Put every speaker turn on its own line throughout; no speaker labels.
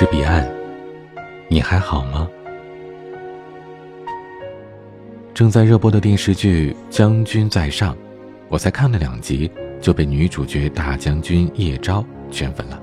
是彼岸，你还好吗？正在热播的电视剧《将军在上》，我才看了两集就被女主角大将军叶昭圈粉了。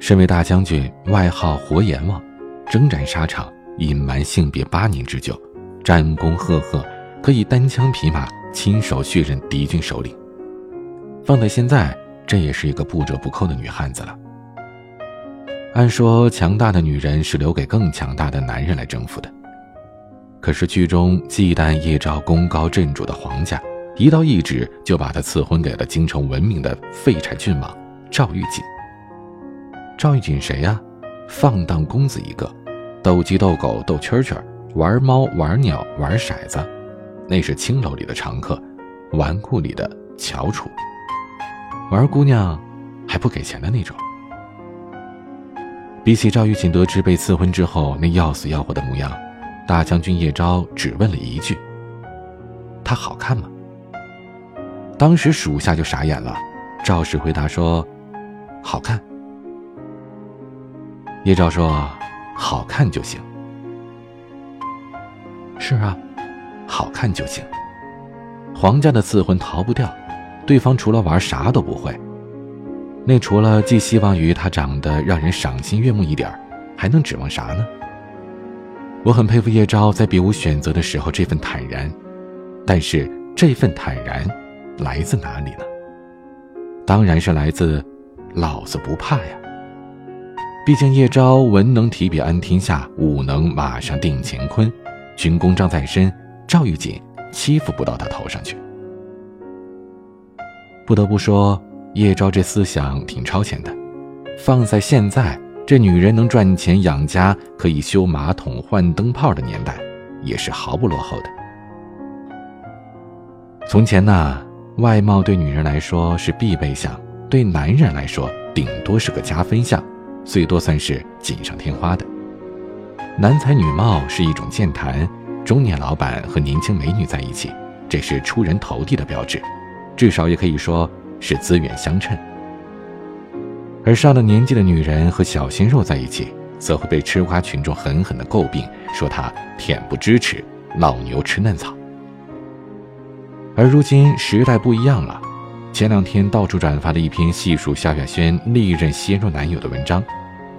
身为大将军，外号活阎王，征战沙场，隐瞒性别八年之久，战功赫赫，可以单枪匹马亲手血刃敌军首领。放在现在，这也是一个不折不扣的女汉子了。按说，强大的女人是留给更强大的男人来征服的。可是剧中忌惮叶昭功高震主的皇家，一道懿旨就把他赐婚给了京城闻名的废柴郡王赵玉锦。赵玉锦谁呀？放荡公子一个，斗鸡斗狗斗蛐蛐，玩猫玩鸟玩骰子，那是青楼里的常客，纨绔里的翘楚，玩姑娘还不给钱的那种。比起赵玉锦得知被赐婚之后那要死要活的模样。大将军叶昭只问了一句：“她好看吗？”当时属下就傻眼了。赵氏回答说：“好看。”叶昭说：“好看就行。”是啊，好看就行。皇家的赐婚逃不掉，对方除了玩啥都不会。那除了寄希望于他长得让人赏心悦目一点还能指望啥呢？我很佩服叶昭在别无选择的时候这份坦然，但是这份坦然来自哪里呢？当然是来自“老子不怕呀”。毕竟叶昭文能提笔安天下，武能马上定乾坤，军功章在身，赵玉锦欺负不到他头上去。不得不说，叶昭这思想挺超前的，放在现在。这女人能赚钱养家，可以修马桶、换灯泡的年代，也是毫不落后的。从前呢，外貌对女人来说是必备项，对男人来说顶多是个加分项，最多算是锦上添花的。男才女貌是一种健谈，中年老板和年轻美女在一起，这是出人头地的标志，至少也可以说是资源相称。而上了年纪的女人和小鲜肉在一起，则会被吃瓜群众狠狠地诟病，说她恬不知耻，老牛吃嫩草。而如今时代不一样了，前两天到处转发了一篇细数萧亚轩历任鲜肉男友的文章，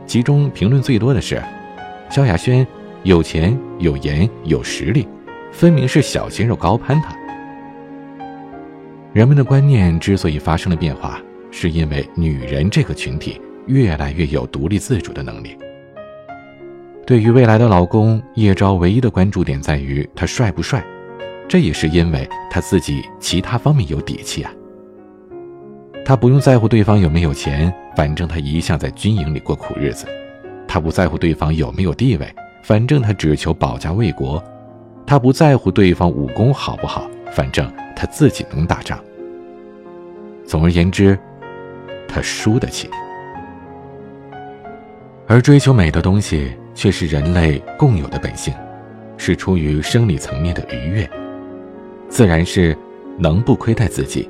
其中评论最多的是：萧亚轩有钱有颜有实力，分明是小鲜肉高攀他。人们的观念之所以发生了变化。是因为女人这个群体越来越有独立自主的能力。对于未来的老公叶昭，唯一的关注点在于他帅不帅，这也是因为他自己其他方面有底气啊。他不用在乎对方有没有钱，反正他一向在军营里过苦日子；他不在乎对方有没有地位，反正他只求保家卫国；他不在乎对方武功好不好，反正他自己能打仗。总而言之。他输得起，而追求美的东西却是人类共有的本性，是出于生理层面的愉悦，自然是能不亏待自己，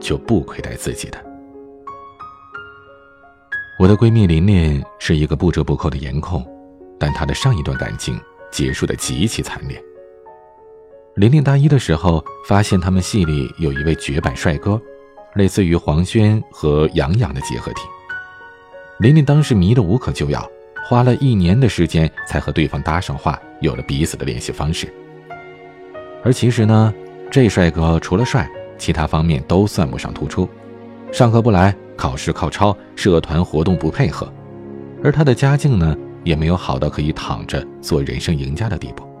就不亏待自己的。我的闺蜜琳琳是一个不折不扣的颜控，但她的上一段感情结束的极其惨烈。琳琳大一的时候，发现他们系里有一位绝版帅哥。类似于黄轩和杨洋的结合体，琳琳当时迷得无可救药，花了一年的时间才和对方搭上话，有了彼此的联系方式。而其实呢，这帅哥除了帅，其他方面都算不上突出，上课不来，考试靠抄，社团活动不配合，而他的家境呢，也没有好到可以躺着做人生赢家的地步。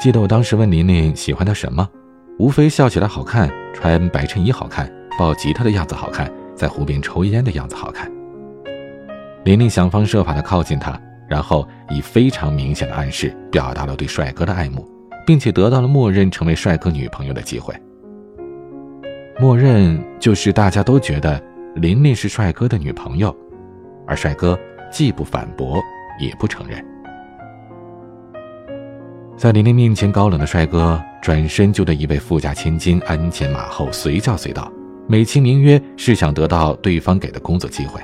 记得我当时问琳琳喜欢他什么？无非笑起来好看，穿白衬衣好看，抱吉他的样子好看，在湖边抽烟的样子好看。琳琳想方设法的靠近他，然后以非常明显的暗示表达了对帅哥的爱慕，并且得到了默认成为帅哥女朋友的机会。默认就是大家都觉得琳琳是帅哥的女朋友，而帅哥既不反驳，也不承认。在琳琳面前高冷的帅哥。转身就对一位富家千金鞍前马后随叫随到，美其名曰是想得到对方给的工作机会。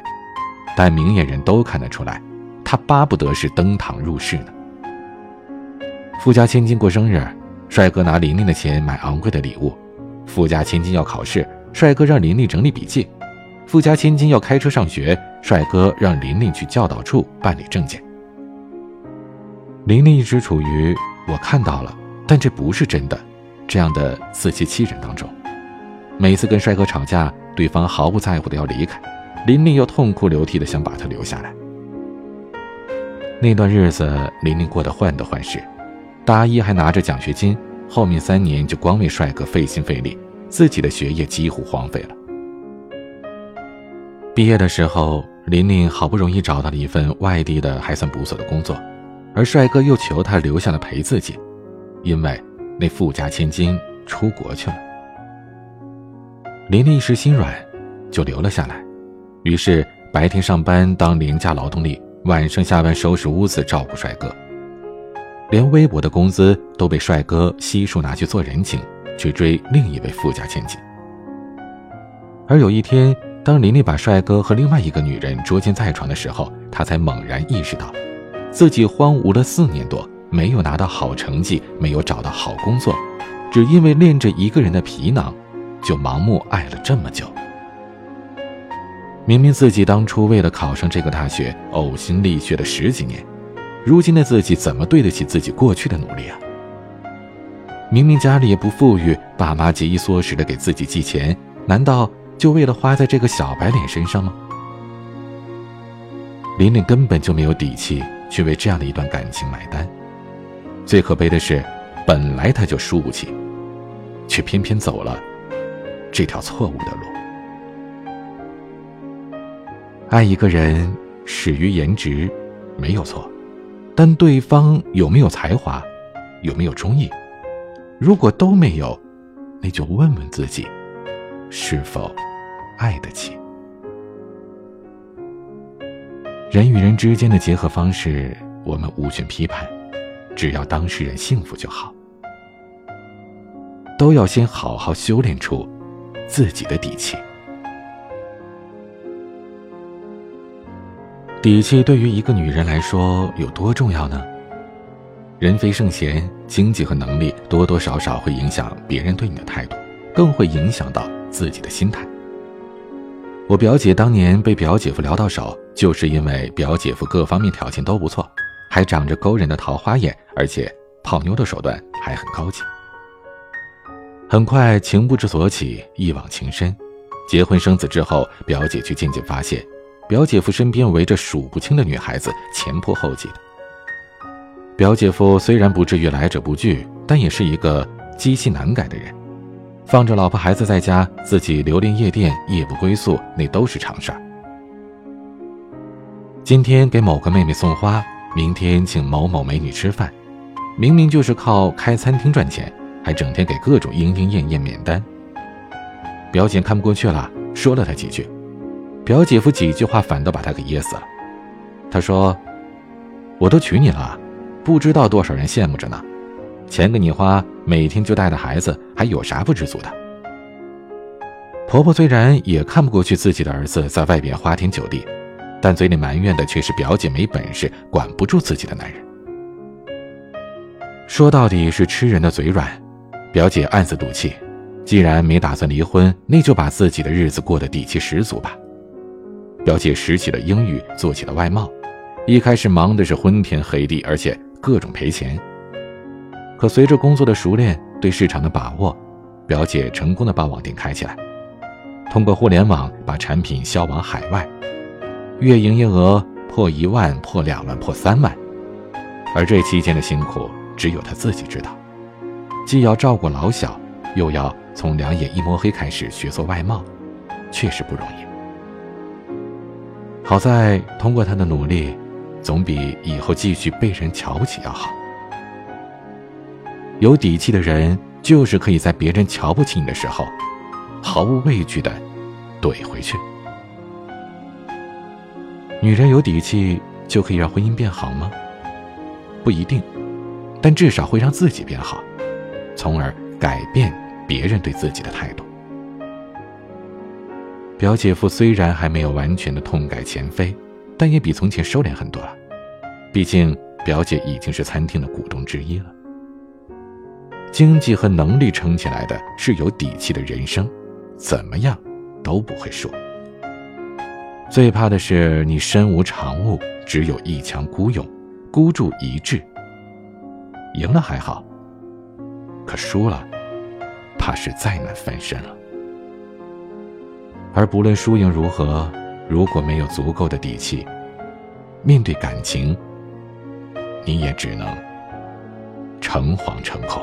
但明眼人都看得出来，他巴不得是登堂入室呢。富家千金过生日，帅哥拿琳琳的钱买昂贵的礼物；富家千金要考试，帅哥让琳琳整理笔记；富家千金要开车上学，帅哥让琳琳去教导处办理证件。琳琳一直处于我看到了，但这不是真的这样的自欺欺人当中。每次跟帅哥吵架，对方毫不在乎的要离开，琳琳又痛哭流涕的想把他留下来。那段日子，琳琳过得患得患失，大一还拿着奖学金，后面三年就光为帅哥费心费力，自己的学业几乎荒废了。毕业的时候，琳琳好不容易找到了一份外地的还算不错的工作。而帅哥又求她留下来陪自己，因为那富家千金出国去了。琳琳一时心软，就留了下来。于是白天上班当廉价劳动力，晚上下班收拾屋子照顾帅哥。连微薄的工资都被帅哥悉数拿去做人情，去追另一位富家千金。而有一天，当琳琳把帅哥和另外一个女人捉奸在床的时候，她才猛然意识到。自己荒芜了四年多，没有拿到好成绩，没有找到好工作，只因为恋着一个人的皮囊，就盲目爱了这么久。明明自己当初为了考上这个大学呕心沥血了十几年，如今的自己怎么对得起自己过去的努力啊？明明家里也不富裕，爸妈节衣缩食的给自己寄钱，难道就为了花在这个小白脸身上吗？琳琳根本就没有底气。去为这样的一段感情买单，最可悲的是，本来他就输不起，却偏偏走了这条错误的路。爱一个人始于颜值，没有错，但对方有没有才华，有没有忠义，如果都没有，那就问问自己，是否爱得起。人与人之间的结合方式，我们无权批判，只要当事人幸福就好。都要先好好修炼出自己的底气。底气对于一个女人来说有多重要呢？人非圣贤，经济和能力多多少少会影响别人对你的态度，更会影响到自己的心态。我表姐当年被表姐夫撩到手，就是因为表姐夫各方面条件都不错，还长着勾人的桃花眼，而且泡妞的手段还很高级。很快情不知所起，一往情深，结婚生子之后，表姐却渐渐发现，表姐夫身边围着数不清的女孩子，前仆后继的。表姐夫虽然不至于来者不拒，但也是一个积气难改的人。放着老婆孩子在家，自己流连夜店，夜不归宿，那都是常事儿。今天给某个妹妹送花，明天请某某美女吃饭，明明就是靠开餐厅赚钱，还整天给各种莺莺燕燕免单。表姐看不过去了，说了他几句，表姐夫几句话反倒把他给噎死了。他说：“我都娶你了，不知道多少人羡慕着呢。”钱给你花，每天就带着孩子，还有啥不知足的？婆婆虽然也看不过去自己的儿子在外边花天酒地，但嘴里埋怨的却是表姐没本事，管不住自己的男人。说到底是吃人的嘴软，表姐暗自赌气，既然没打算离婚，那就把自己的日子过得底气十足吧。表姐拾起了英语，做起了外贸，一开始忙的是昏天黑地，而且各种赔钱。可随着工作的熟练，对市场的把握，表姐成功的把网店开起来，通过互联网把产品销往海外，月营业额破一万、破两万、破三万。而这期间的辛苦，只有她自己知道，既要照顾老小，又要从两眼一摸黑开始学做外贸，确实不容易。好在通过她的努力，总比以后继续被人瞧不起要好。有底气的人，就是可以在别人瞧不起你的时候，毫无畏惧的怼回去。女人有底气就可以让婚姻变好吗？不一定，但至少会让自己变好，从而改变别人对自己的态度。表姐夫虽然还没有完全的痛改前非，但也比从前收敛很多了。毕竟表姐已经是餐厅的股东之一了。经济和能力撑起来的是有底气的人生，怎么样都不会输。最怕的是你身无长物，只有一腔孤勇，孤注一掷。赢了还好，可输了，怕是再难翻身了。而不论输赢如何，如果没有足够的底气，面对感情，你也只能诚惶诚恐。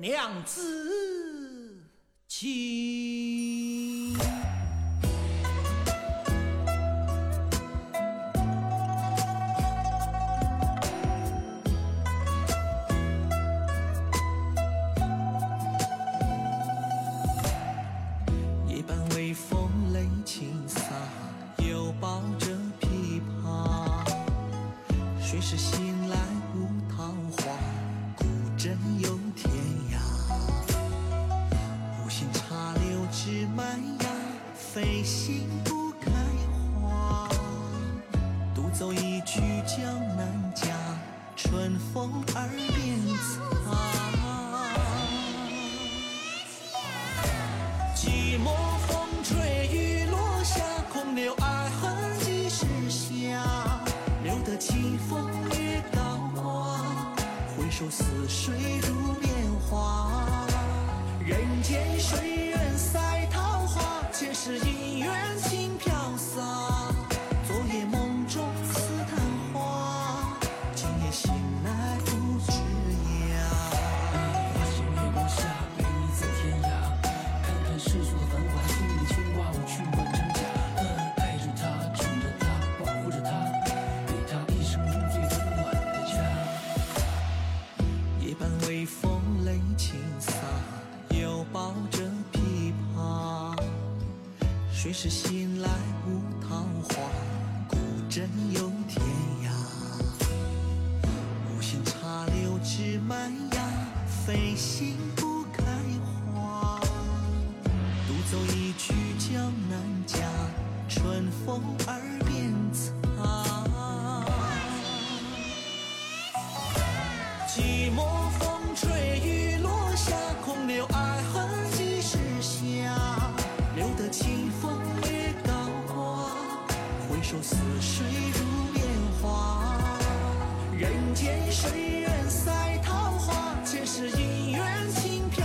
娘子情，夜半微风泪轻洒，又抱着琵琶，谁是醒风耳边擦。寂寞风吹雨落下，空留爱恨几时下？留得清风月高挂，回首似水是醒来无桃花，孤枕又天涯。无心插柳枝蔓芽，飞行回首似水如年华。人间水远赛桃花，前世姻缘轻飘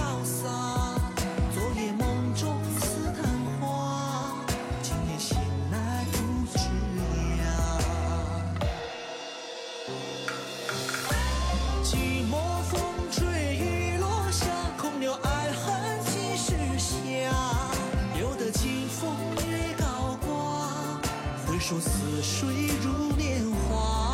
说似水如年华。